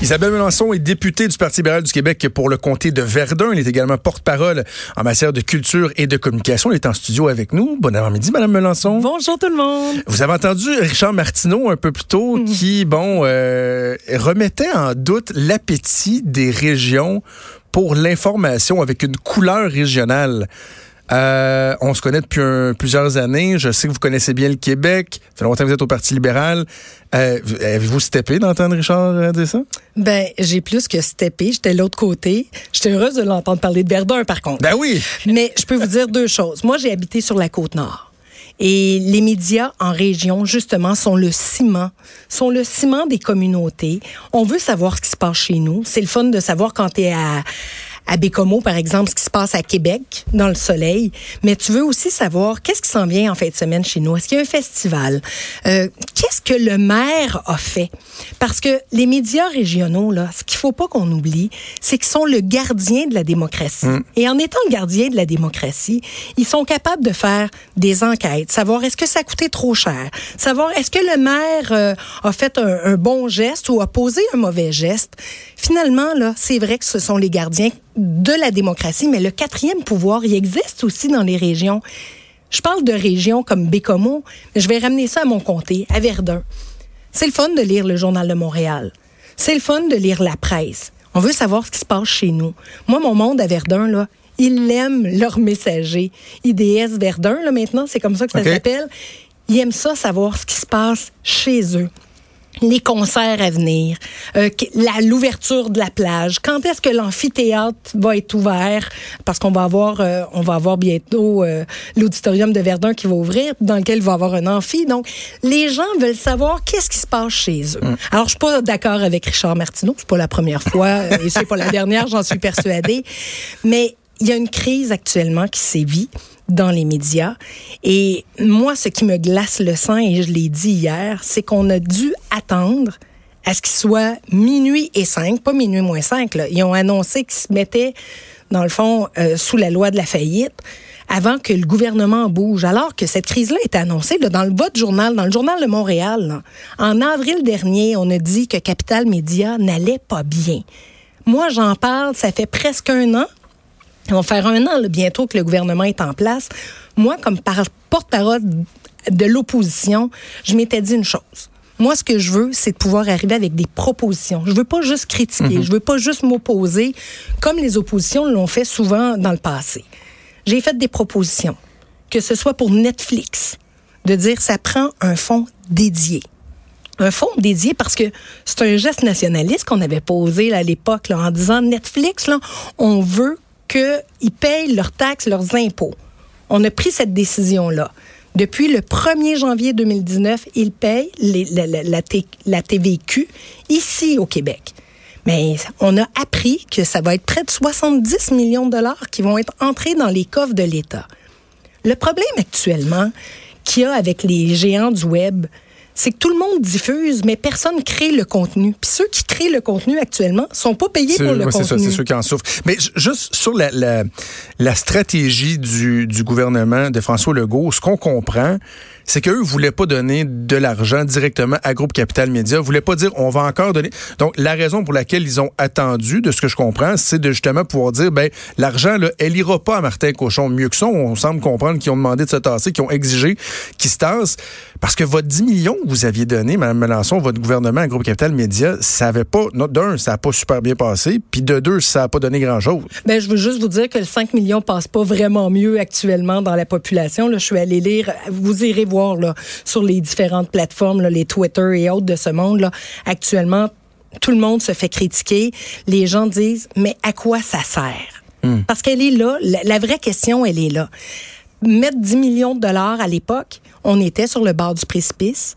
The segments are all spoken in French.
Isabelle Melançon est députée du Parti libéral du Québec pour le comté de Verdun. Elle est également porte-parole en matière de culture et de communication. Elle est en studio avec nous. Bon avant-midi, Madame Melançon. Bonjour tout le monde. Vous avez entendu Richard Martineau un peu plus tôt mm. qui, bon, euh, remettait en doute l'appétit des régions pour l'information avec une couleur régionale. Euh, on se connaît depuis plusieurs années. Je sais que vous connaissez bien le Québec. Ça fait longtemps que vous êtes au Parti libéral. Euh, Avez-vous steppé d'entendre Richard euh, dire ça? Ben, j'ai plus que steppé. J'étais de l'autre côté. J'étais heureuse de l'entendre parler de Verdun, par contre. Ben oui. Mais je peux vous dire deux choses. Moi, j'ai habité sur la côte nord. Et les médias en région, justement, sont le ciment, sont le ciment des communautés. On veut savoir ce qui se passe chez nous. C'est le fun de savoir quand tu es à, à Bécomo, par exemple, ce qui se passe à Québec, dans le soleil. Mais tu veux aussi savoir qu'est-ce qui s'en vient en fin de semaine chez nous? Est-ce qu'il y a un festival? Euh, qu'est-ce que le maire a fait? Parce que les médias régionaux, là, ce qu'il faut pas qu'on oublie, c'est qu'ils sont le gardien de la démocratie. Mm. Et en étant le gardien de la démocratie, ils sont capables de faire des enquêtes, savoir est-ce que ça a coûté trop cher, savoir est-ce que le maire euh, a fait un, un bon geste ou a posé un mauvais geste. Finalement, là, c'est vrai que ce sont les gardiens de la démocratie, mais le quatrième pouvoir, il existe aussi dans les régions. Je parle de régions comme Bécomo, mais je vais ramener ça à mon comté, à Verdun. C'est le fun de lire le Journal de Montréal. C'est le fun de lire la presse. On veut savoir ce qui se passe chez nous. Moi, mon monde à Verdun, là, ils aiment leur messager. IDS Verdun, là, maintenant, c'est comme ça que ça s'appelle. Ils aiment ça, savoir ce qui se passe chez eux les concerts à venir, euh, l'ouverture de la plage, quand est-ce que l'amphithéâtre va être ouvert? Parce qu'on va avoir euh, on va avoir bientôt euh, l'auditorium de Verdun qui va ouvrir dans lequel il va avoir un amphi. Donc les gens veulent savoir qu'est-ce qui se passe chez eux. Mm. Alors je suis pas d'accord avec Richard Martineau, c'est pas la première fois et c'est pas la dernière, j'en suis persuadée, mais il y a une crise actuellement qui sévit dans les médias. Et moi, ce qui me glace le sang, et je l'ai dit hier, c'est qu'on a dû attendre à ce qu'il soit minuit et cinq, pas minuit moins cinq. Là. Ils ont annoncé qu'ils se mettaient, dans le fond, euh, sous la loi de la faillite avant que le gouvernement bouge, alors que cette crise-là est annoncée dans le votre journal, dans le journal de Montréal. En avril dernier, on a dit que Capital Média n'allait pas bien. Moi, j'en parle, ça fait presque un an on va faire un an bientôt que le gouvernement est en place. Moi, comme porte-parole de l'opposition, je m'étais dit une chose. Moi, ce que je veux, c'est de pouvoir arriver avec des propositions. Je veux pas juste critiquer, mhm. je veux pas juste m'opposer, comme les oppositions l'ont fait souvent dans le passé. J'ai fait des propositions, que ce soit pour Netflix, de dire ça prend un fonds dédié. Un fonds dédié parce que c'est un geste nationaliste qu'on avait posé à l'époque en disant Netflix, là, on veut qu'ils payent leurs taxes, leurs impôts. On a pris cette décision-là. Depuis le 1er janvier 2019, ils payent la, TVQ ici au Québec. Mais on a appris que ça va être près de 70 millions de dollars qui vont être entrés dans les coffres de l'État. Le problème actuellement qu'il y a avec les géants du Web, c'est que tout le monde diffuse, mais personne crée le contenu. Puis ceux qui créent le contenu actuellement sont pas payés pour le contenu. C'est ceux qui en souffrent. Mais juste sur la, la, la stratégie du, du gouvernement de François Legault, ce qu'on comprend, c'est qu'eux voulaient pas donner de l'argent directement à Groupe Capital Média. Voulaient pas dire on va encore donner. Donc la raison pour laquelle ils ont attendu, de ce que je comprends, c'est de justement pouvoir dire ben l'argent là, elle ira pas à Martin Cochon. Mieux que ça, on semble comprendre qu'ils ont demandé de se tasser, qu'ils ont exigé qu'ils se tassent parce que votre 10 millions que vous aviez donné, Mme Melançon, votre gouvernement à Groupe Capital Média, ça avait pas d'un, ça a pas super bien passé, puis de deux, ça a pas donné grand chose. Ben je veux juste vous dire que le 5 millions passe pas vraiment mieux actuellement dans la population. Là, je suis allée lire, vous irez voir sur les différentes plateformes, les Twitter et autres de ce monde. Là, actuellement, tout le monde se fait critiquer. Les gens disent, mais à quoi ça sert? Hmm. Parce qu'elle est là. La, vraie question, elle est là. Mettre 10 millions de dollars à l'époque, on était sur le bord du précipice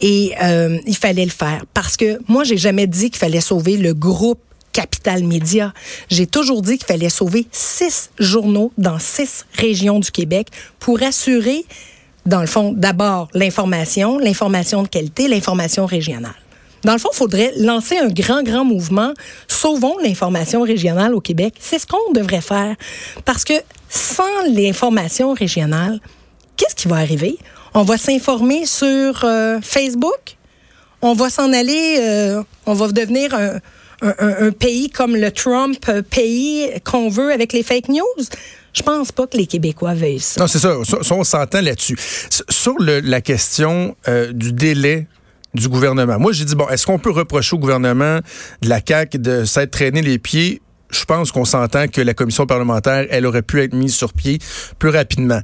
et euh, il fallait le faire. Parce que moi, j'ai jamais dit qu'il fallait sauver le groupe Capital Média. J'ai toujours dit qu'il fallait sauver six journaux dans six régions du Québec pour assurer dans le fond, d'abord l'information, l'information de qualité, l'information régionale. Dans le fond, il faudrait lancer un grand, grand mouvement. Sauvons l'information régionale au Québec. C'est ce qu'on devrait faire. Parce que sans l'information régionale, qu'est-ce qui va arriver? On va s'informer sur euh, Facebook. On va s'en aller, euh, on va devenir un, pays comme le Trump euh, pays qu'on veut avec les fake news? Je pense pas que les Québécois veuillent ça. Non, c'est ça. On s'entend là-dessus. Sur le, la question euh, du délai du gouvernement. Moi, j'ai dit, bon, est-ce qu'on peut reprocher au gouvernement de la CAQ de s'être traîné les pieds? Je pense qu'on s'entend que la commission parlementaire, elle aurait pu être mise sur pied plus rapidement.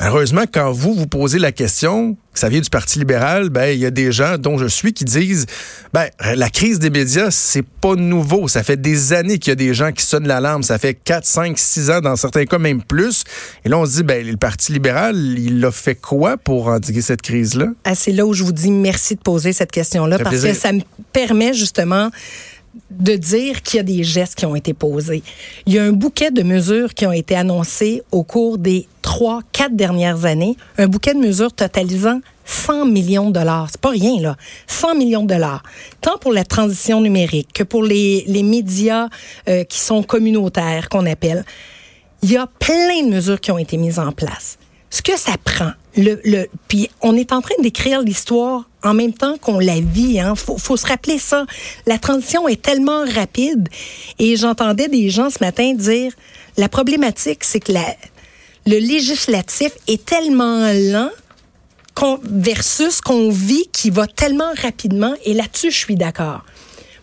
Malheureusement, quand vous vous posez la question, que ça vient du Parti libéral, ben il y a des gens dont je suis qui disent ben la crise des médias, c'est pas nouveau, ça fait des années qu'il y a des gens qui sonnent l'alarme, ça fait 4 5 6 ans dans certains cas même plus. Et là on se dit ben le Parti libéral, il a fait quoi pour endiguer cette crise là ah, c'est là où je vous dis merci de poser cette question là parce que ça me permet justement de dire qu'il y a des gestes qui ont été posés. Il y a un bouquet de mesures qui ont été annoncées au cours des trois, quatre dernières années, un bouquet de mesures totalisant 100 millions de dollars. C'est pas rien, là. 100 millions de dollars. Tant pour la transition numérique que pour les, les médias euh, qui sont communautaires, qu'on appelle. Il y a plein de mesures qui ont été mises en place. Ce que ça prend, le, le, puis on est en train d'écrire l'histoire en même temps qu'on la vit. Hein. Faut, faut se rappeler ça. La transition est tellement rapide. Et j'entendais des gens ce matin dire, la problématique, c'est que la, le législatif est tellement lent versus qu'on vit qui va tellement rapidement. Et là-dessus, je suis d'accord.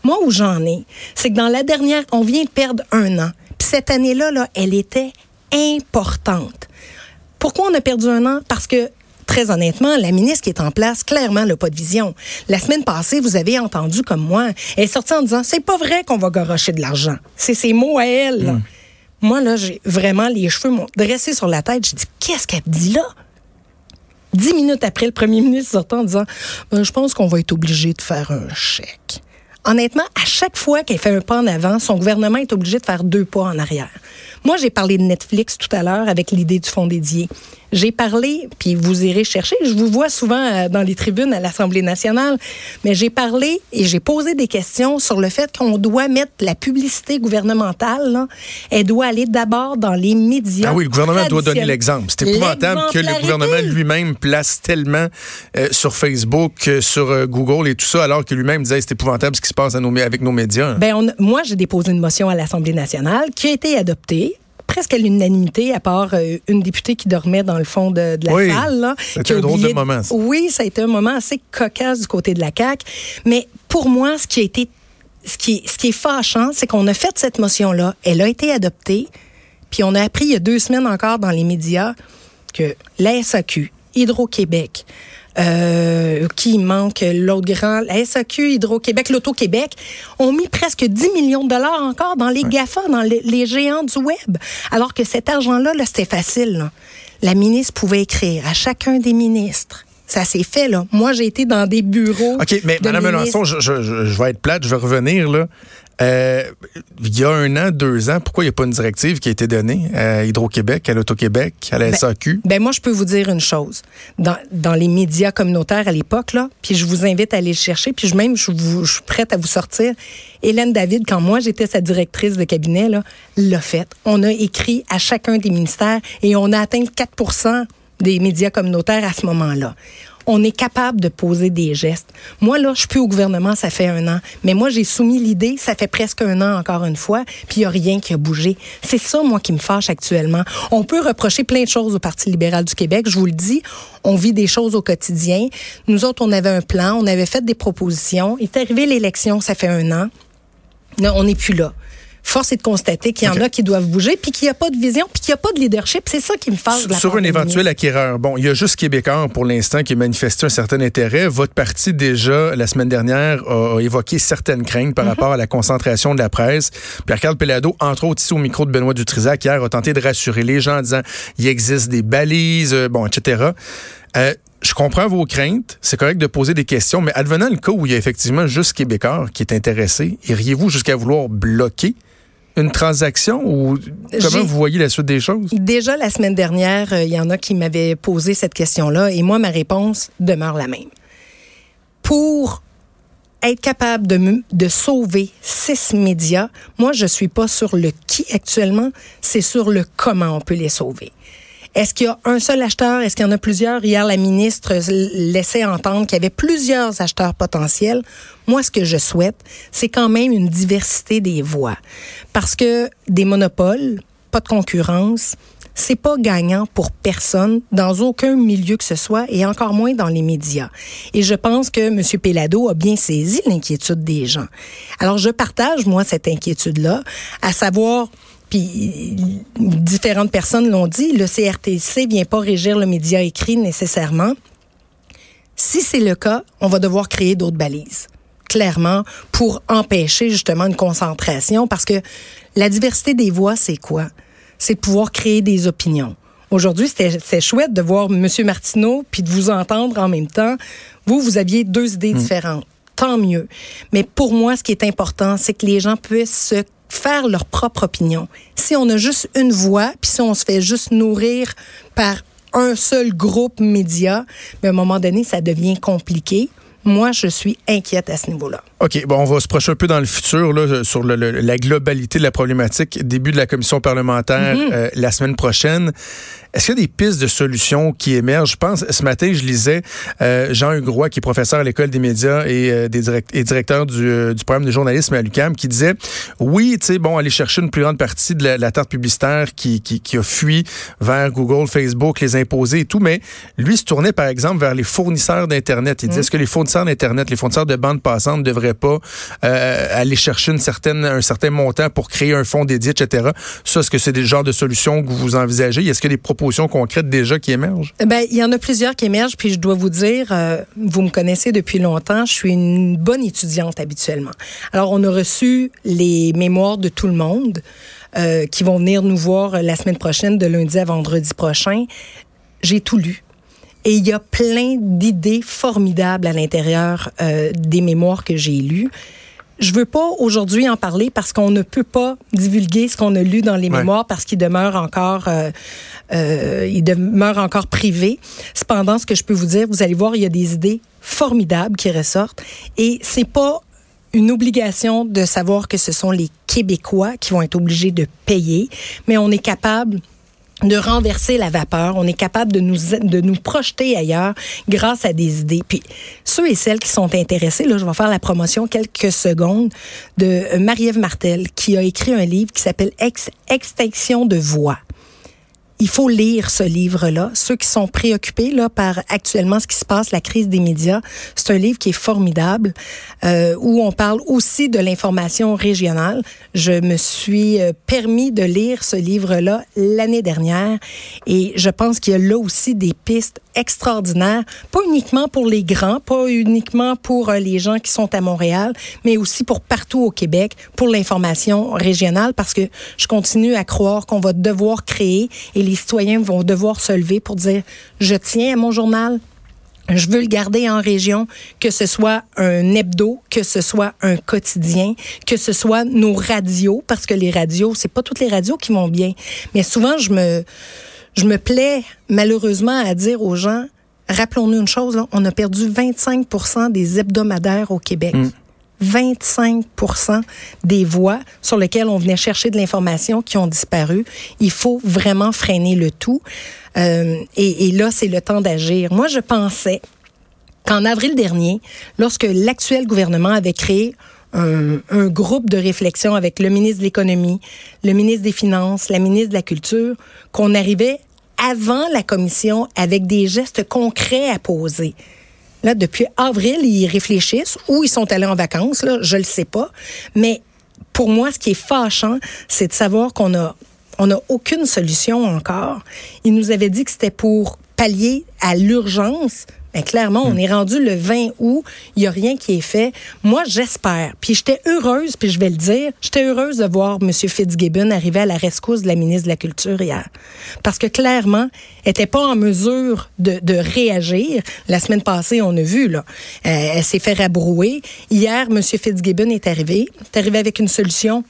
Moi, où j'en ai, c'est que dans la dernière, on vient de perdre un an. Puis cette année-là, là, elle était importante. Pourquoi on a perdu un an? Parce que très honnêtement, la ministre qui est en place, clairement, n'a pas de vision. La semaine passée, vous avez entendu comme moi, elle est sortie en disant, c'est pas vrai qu'on va garocher de l'argent. C'est ses mots à elle. Moi, là, j'ai vraiment les cheveux m'ont dressé sur la tête. J'ai dit, qu'est-ce qu'elle dit là? Dix minutes après, le premier ministre sortant en disant, ben, je pense qu'on va être obligé de faire un chèque. Honnêtement, à chaque fois qu'elle fait un pas en avant, son gouvernement est obligé de faire deux pas en arrière. Moi, j'ai parlé de Netflix tout à l'heure avec l'idée du fonds dédié. J'ai parlé, puis vous irez chercher, je vous vois souvent euh, dans les tribunes à l'Assemblée nationale, mais j'ai parlé et j'ai posé des questions sur le fait qu'on doit mettre la publicité gouvernementale, là, elle doit aller d'abord dans les médias. Ah oui, le gouvernement doit donner l'exemple. C'est épouvantable que le gouvernement lui-même place tellement euh, sur Facebook, euh, sur Google et tout ça, alors que lui-même disait c'est épouvantable ce qui se passe à nos, avec nos médias. Ben moi, j'ai déposé une motion à l'Assemblée nationale qui a été adoptée presque à l'unanimité, à part euh, une députée qui dormait dans le fond de, la oui, salle. C'était un drôle de moment. Oui, ça a été un moment assez cocasse du côté de la CAQ. Mais pour moi, ce qui a été, ce qui, ce qui est fâchant, c'est qu'on a fait cette motion-là. Elle a été adoptée. Puis on a appris il y a deux semaines encore dans les médias que la SAQ, Hydro-Québec, euh, qui manque l'autre grand, la SAQ, Hydro-Québec, l'Auto-Québec, ont mis presque 10 millions de dollars encore dans les GAFA, dans les, géants du web. Alors que cet argent-là, -là, c'était facile. La ministre pouvait écrire à chacun des ministres. Ça s'est fait, là. Moi, j'ai été dans des bureaux. OK, mais Mme Melançon, je, je, je, vais être plate, je vais revenir, là. Euh, il y a un an, deux ans, pourquoi il n'y a pas une directive qui a été donnée à Hydro-Québec, à l'Auto-Québec, à la SAQ? Ben, ben, moi, je peux vous dire une chose. Dans, dans les médias communautaires à l'époque, là, puis je vous invite à aller le chercher, puis je, même, je, vous, je suis prête à vous sortir. Hélène David, quand moi, j'étais sa directrice de cabinet, l'a fait. On a écrit à chacun des ministères et on a atteint 4% des médias communautaires à ce moment-là on est capable de poser des gestes. Moi, là, je suis plus au gouvernement, ça fait un an. Mais moi, j'ai soumis l'idée, ça fait presque un an encore une fois, puis il n'y a rien qui a bougé. C'est ça, moi, qui me fâche actuellement. On peut reprocher plein de choses au Parti libéral du Québec, je vous le dis. On vit des choses au quotidien. Nous autres, on avait un plan, on avait fait des propositions. Il est arrivé l'élection, ça fait un an. Non, on n'est plus là force est de constater qu'il y en a qui doivent bouger, puis qu'il n'y a pas de vision, puis qu'il n'y a pas de leadership. C'est ça qui me fâche. Sur, un éventuel acquéreur, bon, il y a juste Québécois pour l'instant qui manifesté un certain intérêt. Votre parti, déjà, la semaine dernière, a, évoqué certaines craintes par mhm. rapport à la concentration de la presse. Pierre-Carl Pelado, entre autres, ici au micro de Benoît Dutrisac, hier, a tenté de rassurer les gens en disant il existe des balises, euh, bon, etc. Euh, je comprends vos craintes. C'est correct de poser des questions, mais advenant le cas où il y a effectivement juste Québécois qui est intéressé, iriez-vous jusqu'à vouloir bloquer une transaction ou comment vous voyez la suite des choses? Déjà la semaine dernière, euh, il y en a qui m'avaient posé cette question-là et moi, ma réponse demeure la même. Pour être capable de, de sauver six médias, moi, je suis pas sur le qui actuellement, c'est sur le comment on peut les sauver. Est-ce qu'il y a un seul acheteur? Est-ce qu'il y en a plusieurs? Hier, la ministre laissait entendre qu'il y avait plusieurs acheteurs potentiels. Moi, ce que je souhaite, c'est quand même une diversité des voix. Parce que des monopoles, pas de concurrence, c'est pas gagnant pour personne dans aucun milieu que ce soit et encore moins dans les médias. Et je pense que M. Pellado a bien saisi l'inquiétude des gens. Alors je partage moi cette inquiétude là, à savoir puis différentes personnes l'ont dit, le CRTC vient pas régir le média écrit nécessairement. Si c'est le cas, on va devoir créer d'autres balises clairement pour empêcher justement une concentration parce que la diversité des voix, c'est quoi? c'est de pouvoir créer des opinions. Aujourd'hui, c'était chouette de voir M. Martineau puis de vous entendre en même temps. Vous, vous aviez deux idées mm. différentes. Tant mieux. Mais pour moi, ce qui est important, c'est que les gens puissent se faire leur propre opinion. Si on a juste une voix, puis si on se fait juste nourrir par un seul groupe média, mais à un moment donné, ça devient compliqué. Moi, je suis inquiète à ce niveau-là. OK, bon, on va se projeter un peu dans le futur là, sur le, la globalité de la problématique. Début de la commission parlementaire mm-hmm. euh, la semaine prochaine. Est-ce qu'il y a des pistes de solutions qui émergent? Je pense, ce matin, je lisais euh, Jean Hugrois, qui est professeur à l'École des médias et, euh, des et directeur du, euh, du, programme de journalisme à l'UQAM, qui disait, oui, tu sais, bon, aller chercher une plus grande partie de la, la tarte publicitaire qui, qui, qui, a fui vers Google, Facebook, les imposer et tout, mais lui se tournait, par exemple, vers les fournisseurs d'Internet. Il disait, mm. est-ce que les fournisseurs d'Internet, les fournisseurs de bandes passantes ne devraient pas aller chercher une certaine, un certain montant pour créer un fonds dédié, etc. Ça, est-ce que c'est des genres de solutions que vous envisagez? Est-ce que des propositions concrètes déjà qui émergent? Ben, il y en a plusieurs qui émergent, puis je dois vous dire, euh, vous me connaissez depuis longtemps, je suis une bonne étudiante habituellement. Alors, on a reçu les mémoires de tout le monde euh, qui vont venir nous voir la semaine prochaine, de lundi à vendredi prochain. J'ai tout lu. Et il y a plein d'idées formidables à l'intérieur euh, des mémoires que j'ai lues. Je veux pas aujourd'hui en parler parce qu'on ne peut pas divulguer ce qu'on a lu dans les mémoires parce qu'il demeure encore, euh, euh, il demeure encore privé. Cependant, ce que je peux vous dire, vous allez voir, il y a des idées formidables qui ressortent et c'est pas une obligation de savoir que ce sont les Québécois qui vont être obligés de payer, mais on est capable de renverser la vapeur. On est capable de nous, de nous projeter ailleurs grâce à des idées. Puis ceux et celles qui sont intéressés, là, je vais faire la promotion quelques secondes de Marie-Ève Martel qui a écrit un livre qui s'appelle Extinction de voix il faut lire ce livre-là. Ceux qui sont préoccupés là par actuellement ce qui se passe, la crise des médias, c'est un livre qui est formidable euh, où on parle aussi de l'information régionale. Je me suis euh, permis de lire ce livre-là l'année dernière et je pense qu'il y a là aussi des pistes extraordinaires, pas uniquement pour les grands, pas uniquement pour euh, les gens qui sont à Montréal, mais aussi pour partout au Québec, pour l'information régionale, parce que je continue à croire qu'on va devoir créer et les citoyens vont devoir se lever pour dire, je tiens à mon journal, je veux le garder en région, que ce soit un hebdo, que ce soit un quotidien, que ce soit nos radios, parce que les radios, c'est pas toutes les radios qui vont bien. Mais souvent, je me, je me plais malheureusement à dire aux gens, rappelons-nous une chose, on a perdu 25% des hebdomadaires au Québec. Mm. 25% des voix sur lesquelles on venait chercher de l'information qui ont disparu. Il faut vraiment freiner le tout. Euh, et, et là, c'est le temps d'agir. Moi, je pensais qu'en avril dernier, lorsque l'actuel gouvernement avait créé un, un, groupe de réflexion avec le ministre de l'Économie, le ministre des Finances, la ministre de la Culture, qu'on arrivait avant la commission avec des gestes concrets à poser. Là, depuis avril, ils réfléchissent ou ils sont allés en vacances, là, je le sais pas. Mais pour moi, ce qui est fâchant, c'est de savoir qu'on a on n'a aucune solution encore. Il nous avait dit que c'était pour pallier à l'urgence, mais clairement, on hmm. est rendu le 20 août, il y a rien qui est fait. Moi, j'espère. Puis j'étais heureuse, puis je vais le dire, j'étais heureuse de voir M. Fitzgibbon arriver à la rescousse de la ministre de la Culture hier. Parce que clairement, elle n'était pas en mesure de, de, réagir. La semaine passée, on a vu, là, euh, elle s'est fait rabrouer. Hier, M. Fitzgibbon est arrivé, est arrivé avec une solution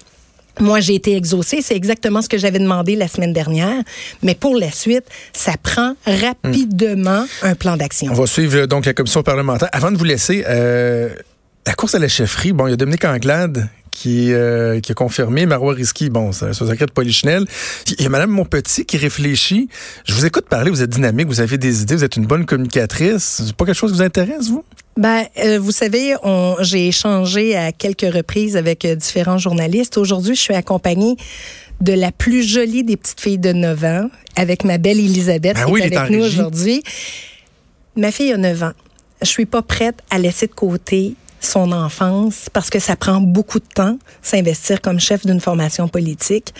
moi, j'ai été exaucée. C'est exactement ce que j'avais demandé la semaine dernière. Mais pour la suite, ça prend rapidement un plan d'action. On va suivre donc la commission parlementaire. Avant de vous laisser, euh, la course à la chefferie, bon, il y a Dominique Anglade qui, euh, qui a confirmé. Marois Risky, bon, c'est un secret de Polichinelle. Il y a Mme Monpetit qui réfléchit. Je vous écoute parler, vous êtes dynamique, vous avez des idées, vous êtes une bonne communicatrice. C'est pas quelque chose qui vous intéresse, vous? Ben, euh, vous savez, j'ai échangé à quelques reprises avec euh, différents journalistes. Aujourd'hui, je suis accompagnée de la plus jolie des petites filles de 9 ans, avec ma belle Elisabeth ben qui est avec nous aujourd'hui. Ma fille a 9 ans. Je suis pas prête à laisser de côté son enfance parce que ça prend beaucoup de temps s'investir comme chef d'une formation politique.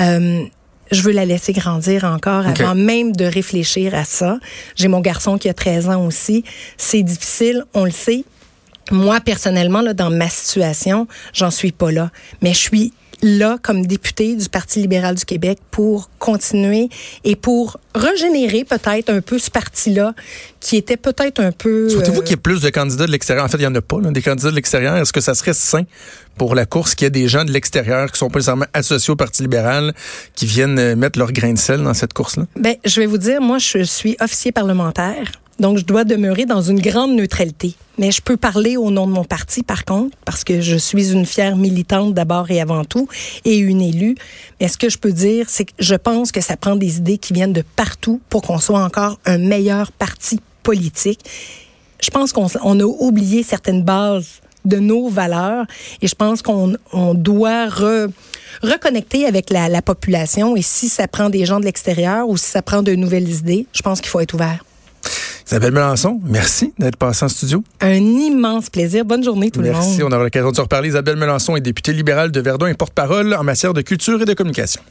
Euh, je veux la laisser grandir encore avant même de réfléchir à ça. J'ai mon garçon qui a 13 ans aussi. C'est difficile, on le sait. Moi, personnellement, là, dans ma situation, j'en suis pas là. Mais je suis là comme député du Parti libéral du Québec pour continuer et pour régénérer peut-être un peu ce parti-là qui était peut-être un peu... Souhaitez-vous qu'il y ait plus de candidats de l'extérieur? En fait, il n'y en a pas, des candidats de l'extérieur. Est-ce que ça serait sain pour la course qu'il y ait des gens de l'extérieur qui sont pas nécessairement associés au Parti libéral qui viennent euh, mettre leur grain de sel dans cette course-là? Ben, je vais vous dire, moi, je suis officier parlementaire. Donc, je dois demeurer dans une grande neutralité. Mais je peux parler au nom de mon parti, par contre, parce que je suis une fière militante d'abord et avant tout, et une élue. Mais ce que je peux dire, c'est que je pense que ça prend des idées qui viennent de partout pour qu'on soit encore un meilleur parti politique. Je pense qu'on a oublié certaines bases de nos valeurs et je pense qu'on doit reconnecter avec la, la population et si ça prend des gens de l'extérieur ou si ça prend de nouvelles idées, je pense qu'il faut être ouvert. Isabelle Melançon, merci d'être passée en studio. Un immense plaisir. Bonne journée tout le monde. Merci. On aura l'occasion de se reparler. Isabelle Melançon est députée libérale de Verdun et porte-parole en matière de culture et de communication.